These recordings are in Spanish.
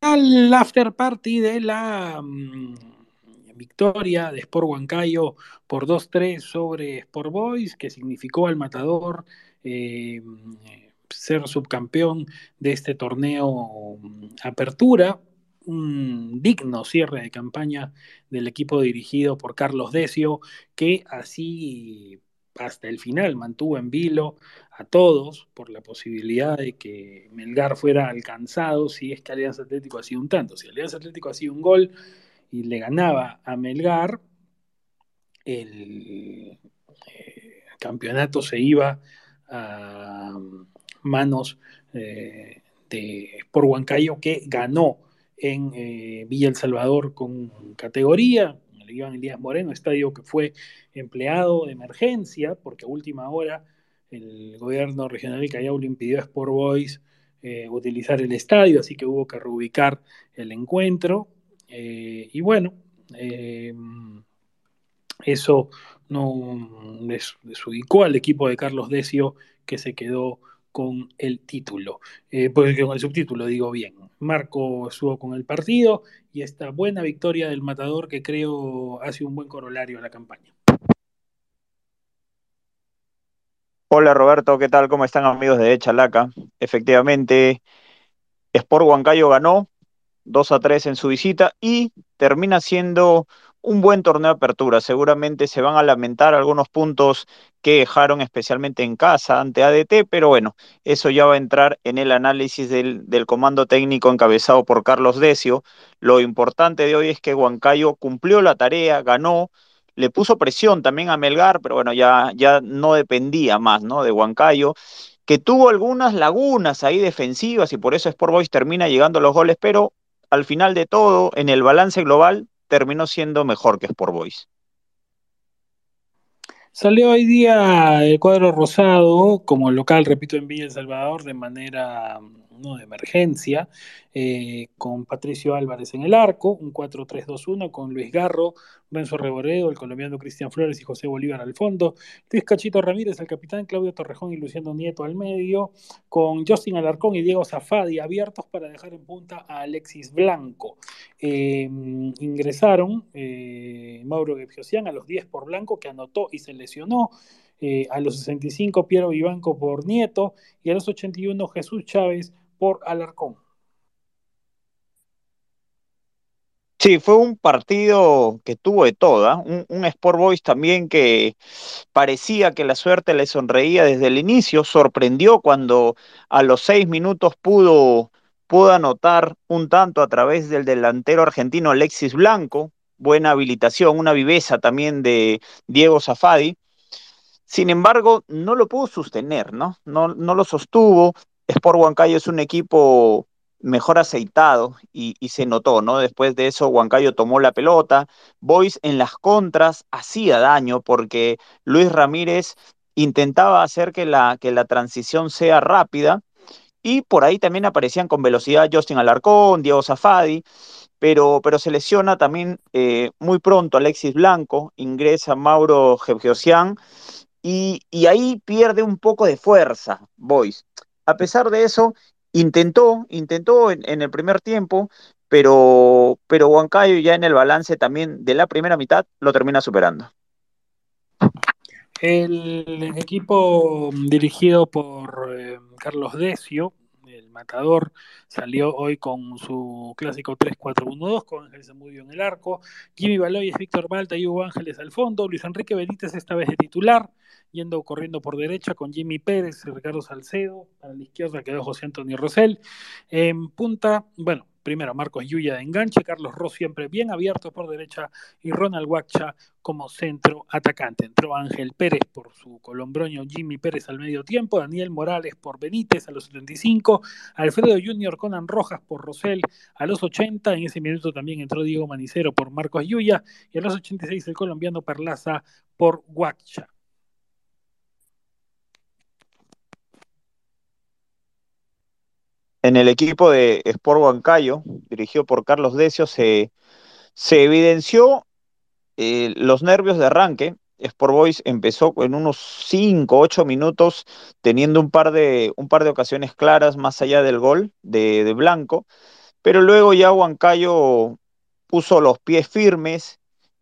al after party de la mm, victoria de Sport Huancayo por 2-3 sobre Sport Boys, que significó al matador eh, ser subcampeón de este torneo mm, Apertura, un digno cierre de campaña del equipo dirigido por Carlos Decio, que así hasta el final mantuvo en vilo a todos por la posibilidad de que Melgar fuera alcanzado si es que Alianza Atlético hacía un tanto. Si Alianza Atlético hacía un gol y le ganaba a Melgar, el eh, campeonato se iba a manos eh, de por Huancayo que ganó en eh, Villa El Salvador con categoría, Iván Elías Moreno, estadio que fue empleado de emergencia, porque a última hora el gobierno regional de Callao le impidió a Sport Boys eh, utilizar el estadio, así que hubo que reubicar el encuentro. Eh, y bueno, eh, eso no desubicó al equipo de Carlos Decio, que se quedó con el título, pues con el subtítulo, digo bien. Marco estuvo con el partido y esta buena victoria del matador que creo hace un buen corolario a la campaña. Hola Roberto, ¿qué tal? ¿Cómo están amigos de Chalaca? Efectivamente, Sport Huancayo ganó 2 a 3 en su visita y termina siendo un buen torneo de apertura. Seguramente se van a lamentar algunos puntos que dejaron especialmente en casa ante ADT, pero bueno, eso ya va a entrar en el análisis del, del comando técnico encabezado por Carlos Decio. Lo importante de hoy es que Huancayo cumplió la tarea, ganó, le puso presión también a Melgar, pero bueno, ya, ya no dependía más ¿no? de Huancayo, que tuvo algunas lagunas ahí defensivas y por eso Sport Boys termina llegando a los goles, pero al final de todo, en el balance global, terminó siendo mejor que Sport Boys. Salió hoy día el cuadro rosado como local, repito, en Villa El Salvador de manera no de emergencia, eh, con Patricio Álvarez en el arco, un 4-3-2-1 con Luis Garro, Renzo Reboredo, el colombiano Cristian Flores y José Bolívar al fondo, Luis Cachito Ramírez, el capitán, Claudio Torrejón y Luciano Nieto al medio, con Justin Alarcón y Diego Zafadi abiertos para dejar en punta a Alexis Blanco. Eh, ingresaron eh, Mauro Gebjosian a los 10 por Blanco, que anotó y se lesionó. Eh, a los 65 Piero Vivanco por Nieto y a los 81 Jesús Chávez por Alarcón. Sí, fue un partido que tuvo de toda, un, un, Sport Boys también que parecía que la suerte le sonreía desde el inicio, sorprendió cuando a los seis minutos pudo, pudo anotar un tanto a través del delantero argentino Alexis Blanco, buena habilitación, una viveza también de Diego Zafadi. Sin embargo, no lo pudo sostener, ¿no? No, no lo sostuvo. Sport Huancayo es un equipo mejor aceitado y, se notó, ¿no? Después de eso, Huancayo tomó la pelota. Boys en las contras hacía daño porque Luis Ramírez intentaba hacer que la, que la transición sea rápida y por ahí también aparecían con velocidad Justin Alarcón, Diego Zafadi, pero, pero se lesiona también eh, muy pronto Alexis Blanco, ingresa Mauro Gebgeosian y, y ahí pierde un poco de fuerza Boys. A pesar de eso, intentó, intentó en, el primer tiempo, pero, pero Huancayo ya en el balance también de la primera mitad lo termina superando. El equipo dirigido por eh, Carlos Decio, matador, salió hoy con su clásico 3-4-1-2, con Ángel Zamudio en el arco, Jimmy Baloyes, Víctor Balta y Hugo Ángeles al fondo, Luis Enrique Benítez esta vez de titular, yendo corriendo por derecha con Jimmy Pérez Ricardo Salcedo, a la izquierda quedó José Antonio Rosell, en punta, bueno, primero Marcos Yuya de enganche, Carlos Ross siempre bien abierto por derecha y Ronald Huacha como centro atacante. Entró Ángel Pérez por su colombroño, Jimmy Pérez al medio tiempo, Daniel Morales por Benítez a los 75, Alfredo Junior Conan Rojas por Rosell a los 80, en ese minuto también entró Diego Manicero por Marcos Yuya y a los 86 el colombiano Perlaza por Huacha. En el equipo de Sport Huancayo, dirigido por Carlos Decio, se, evidenció eh, los nervios de arranque. Sport Boys empezó en unos 5, 8 minutos teniendo un par, de, un par de ocasiones claras más allá del gol de, Blanco, pero luego ya Huancayo puso los pies firmes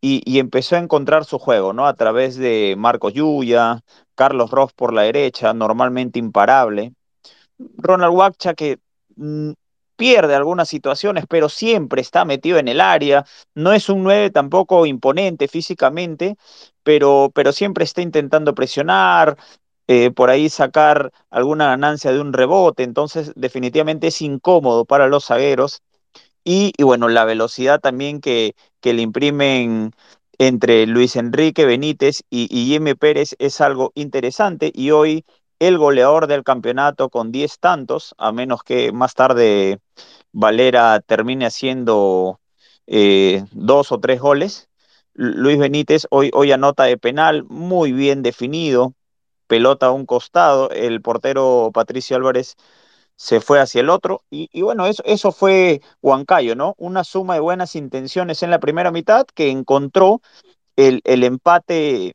y, y, empezó a encontrar su juego, ¿no? A través de Marcos Yuya, Carlos Ross por la derecha, normalmente imparable. Ronald Wacha que mmm, pierde algunas situaciones, pero siempre está metido en el área. No es un 9 tampoco imponente físicamente, pero, pero siempre está intentando presionar, eh, por ahí sacar alguna ganancia de un rebote. Entonces, definitivamente es incómodo para los zagueros. Y, y bueno, la velocidad también que, que le imprimen entre Luis Enrique Benítez y, y Jimmy Pérez es algo interesante. Y hoy el goleador del campeonato con 10 tantos, a menos que más tarde Valera termine haciendo eh, dos o tres goles. Luis Benítez hoy, hoy anota de penal, muy bien definido, pelota a un costado, el portero Patricio Álvarez se fue hacia el otro, y, bueno, eso, eso fue Huancayo, ¿no? Una suma de buenas intenciones en la primera mitad que encontró el, el empate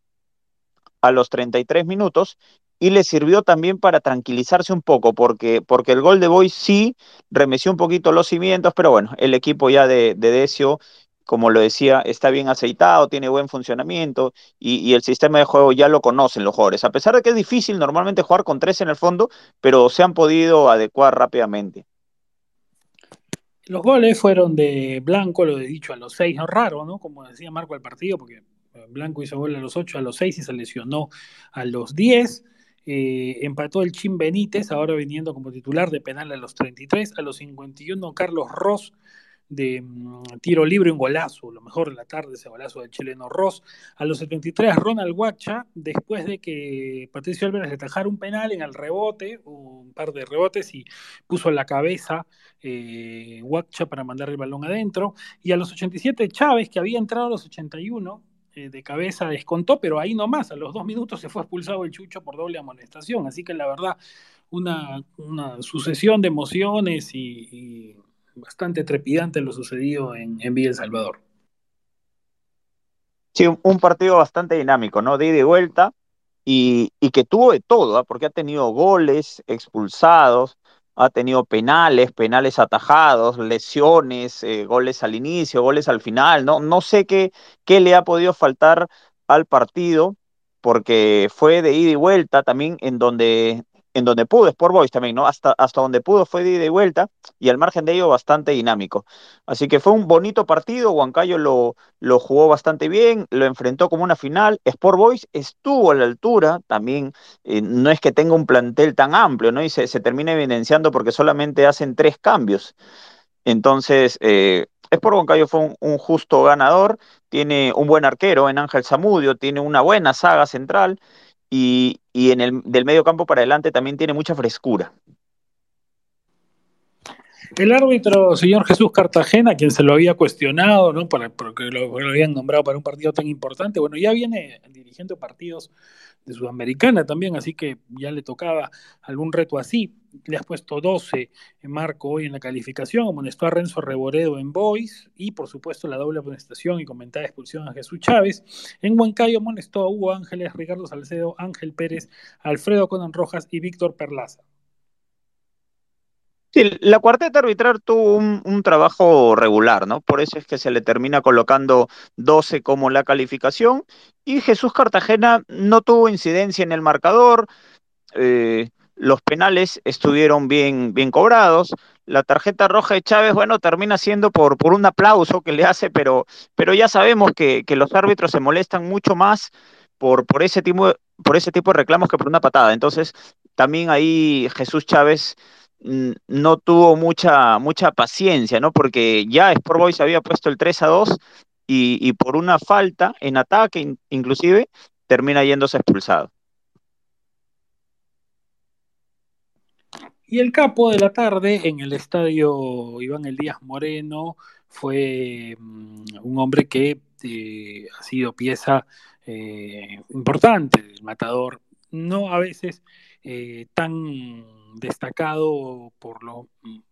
a los 33 minutos y le sirvió también para tranquilizarse un poco, porque, porque el gol de Boy sí remeció un poquito los cimientos, pero bueno, el equipo ya de, de Decio, como lo decía, está bien aceitado, tiene buen funcionamiento y, y, el sistema de juego ya lo conocen los jugadores, a pesar de que es difícil normalmente jugar con tres en el fondo, pero se han podido adecuar rápidamente. Los goles fueron de Blanco, lo he dicho, a los seis, no raro, ¿no? Como decía Marco el partido, porque Blanco hizo gol a los ocho, a los seis y se lesionó a los diez. Eh, empató el Chin Benítez, ahora viniendo como titular de penal a los 33, a los 51 Carlos Ross de um, tiro libre, un golazo, lo mejor de la tarde, ese golazo del chileno Ross. A los 73 Ronald Guacha, después de que Patricio Álvarez le tajara un penal en el rebote, un par de rebotes y puso la cabeza eh, Guacha para mandar el balón adentro. Y a los 87 Chávez, que había entrado a los 81, eh, de cabeza descontó, pero ahí nomás, a los dos minutos se fue expulsado el Chucho por doble amonestación. Así que la verdad, una, una sucesión de emociones y, bastante trepidante lo sucedido en, en Villa El Salvador. Sí, un, partido bastante dinámico, ¿no? De ida y vuelta y, y que tuvo de todo, ¿eh? porque ha tenido goles, expulsados, ha tenido penales, penales atajados, lesiones, eh, goles al inicio, goles al final, no, no sé qué, qué le ha podido faltar al partido, porque fue de ida y vuelta también en donde, en donde pudo, Sport Boys también, ¿no? Hasta, hasta donde pudo fue de ida y vuelta, y al margen de ello bastante dinámico. Así que fue un bonito partido, Huancayo lo, lo jugó bastante bien, lo enfrentó como una final, Sport Boys estuvo a la altura, también eh, no es que tenga un plantel tan amplio, ¿no? Y se, se termina evidenciando porque solamente hacen tres cambios. Entonces, eh, Sport Huancayo fue un, un, justo ganador, tiene un buen arquero en Ángel Zamudio, tiene una buena saga central y, en el del medio campo para adelante también tiene mucha frescura. El árbitro, señor Jesús Cartagena, quien se lo había cuestionado, ¿no? Porque lo, lo, habían nombrado para un partido tan importante, bueno, ya viene dirigiendo partidos de Sudamericana también, así que ya le tocaba algún reto así. Le has puesto 12 en marco hoy en la calificación, amonestó a Renzo Reboredo en Boys y por supuesto la doble amonestación y comentada expulsión a Jesús Chávez. En Huancayo amonestó a Hugo Ángeles, Ricardo Salcedo, Ángel Pérez, Alfredo Conan Rojas y Víctor Perlaza. Sí, la cuarteta arbitral tuvo un, un, trabajo regular, ¿no? Por eso es que se le termina colocando 12 como la calificación. Y Jesús Cartagena no tuvo incidencia en el marcador. Eh, los penales estuvieron bien, bien cobrados. La tarjeta roja de Chávez, bueno, termina siendo por, por un aplauso que le hace, pero, pero ya sabemos que, que los árbitros se molestan mucho más por, por, ese tipo, por ese tipo de reclamos que por una patada. Entonces, también ahí Jesús Chávez no tuvo mucha, mucha paciencia, ¿no? Porque ya Sport Boys había puesto el 3 a 2 y, por una falta en ataque, in, inclusive, termina yéndose expulsado. Y el capo de la tarde en el estadio Iván Elías Moreno fue um, un hombre que eh, ha sido pieza eh, importante del matador, no a veces eh, tan destacado por lo,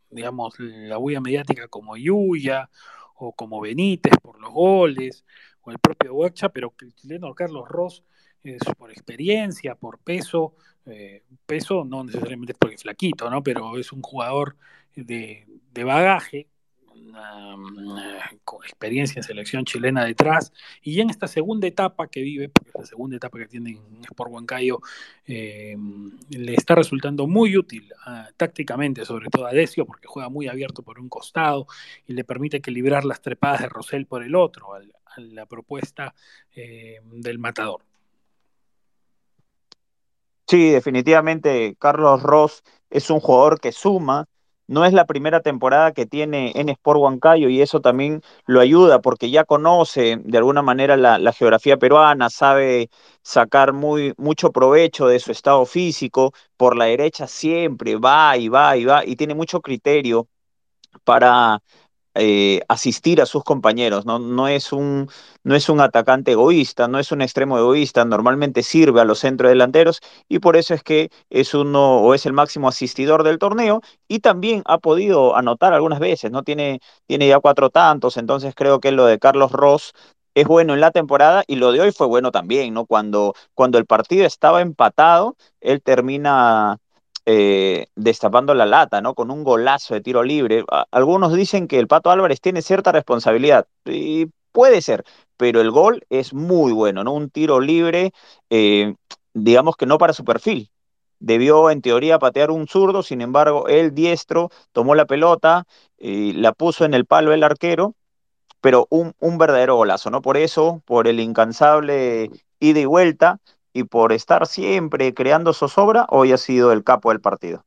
digamos, la huella mediática como Yuya o como Benítez por los goles, o el propio Huacha, pero el chileno Carlos Ross, eh, por experiencia, por peso, eh, peso no necesariamente porque es flaquito, ¿no? Pero es un jugador de, de bagaje con experiencia en selección chilena detrás, y en esta segunda etapa que vive, porque es la segunda etapa que tiene en Sport Huancayo, eh, le está resultando muy útil ah, tácticamente, sobre todo a Decio, porque juega muy abierto por un costado y le permite equilibrar las trepadas de Rosell por el otro, a, la propuesta eh, del matador. Sí, definitivamente Carlos Ross es un jugador que suma, no es la primera temporada que tiene en Sport Huancayo y eso también lo ayuda porque ya conoce de alguna manera la, geografía peruana, sabe sacar muy, mucho provecho de su estado físico, por la derecha siempre va y va y va y tiene mucho criterio para eh, asistir a sus compañeros, ¿no? No es, un, no es un atacante egoísta, no es un extremo egoísta, normalmente sirve a los centrodelanteros y por eso es que es uno o es el máximo asistidor del torneo y también ha podido anotar algunas veces, ¿no? Tiene, tiene ya cuatro tantos, entonces creo que lo de Carlos Ross es bueno en la temporada y lo de hoy fue bueno también, ¿no? Cuando, cuando el partido estaba empatado, él termina eh, destapando la lata, ¿no? Con un golazo de tiro libre. Algunos dicen que el Pato Álvarez tiene cierta responsabilidad, y puede ser, pero el gol es muy bueno, ¿no? Un tiro libre, eh, digamos que no para su perfil. Debió en teoría patear un zurdo, sin embargo, el diestro tomó la pelota, y la puso en el palo el arquero, pero un, un verdadero golazo, ¿no? Por eso, por el incansable ida y vuelta, y por estar siempre creando zozobra, hoy ha sido el capo del partido.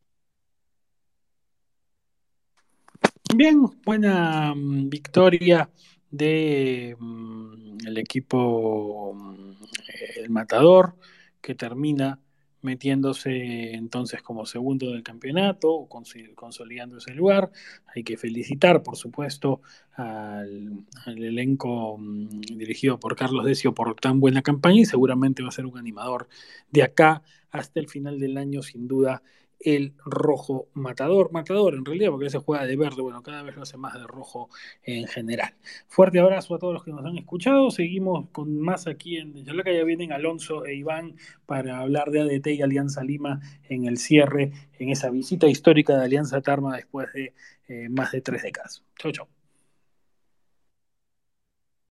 Bien, buena mm, victoria de mm, equipo mm, El Matador, que termina metiéndose entonces como segundo del campeonato, consolidando ese lugar. Hay que felicitar, por supuesto, al, elenco mm, dirigido por Carlos Decio por tan buena campaña y seguramente va a ser un animador de acá hasta el final del año, sin duda, el rojo matador, matador en realidad, porque se juega de verde, bueno, cada vez lo hace más de rojo en general. Fuerte abrazo a todos los que nos han escuchado, seguimos con más aquí en Yalaca, ya vienen Alonso e Iván para hablar de ADT y Alianza Lima en el cierre, en esa visita histórica de Alianza Tarma después de eh, más de tres décadas. Chau, chau.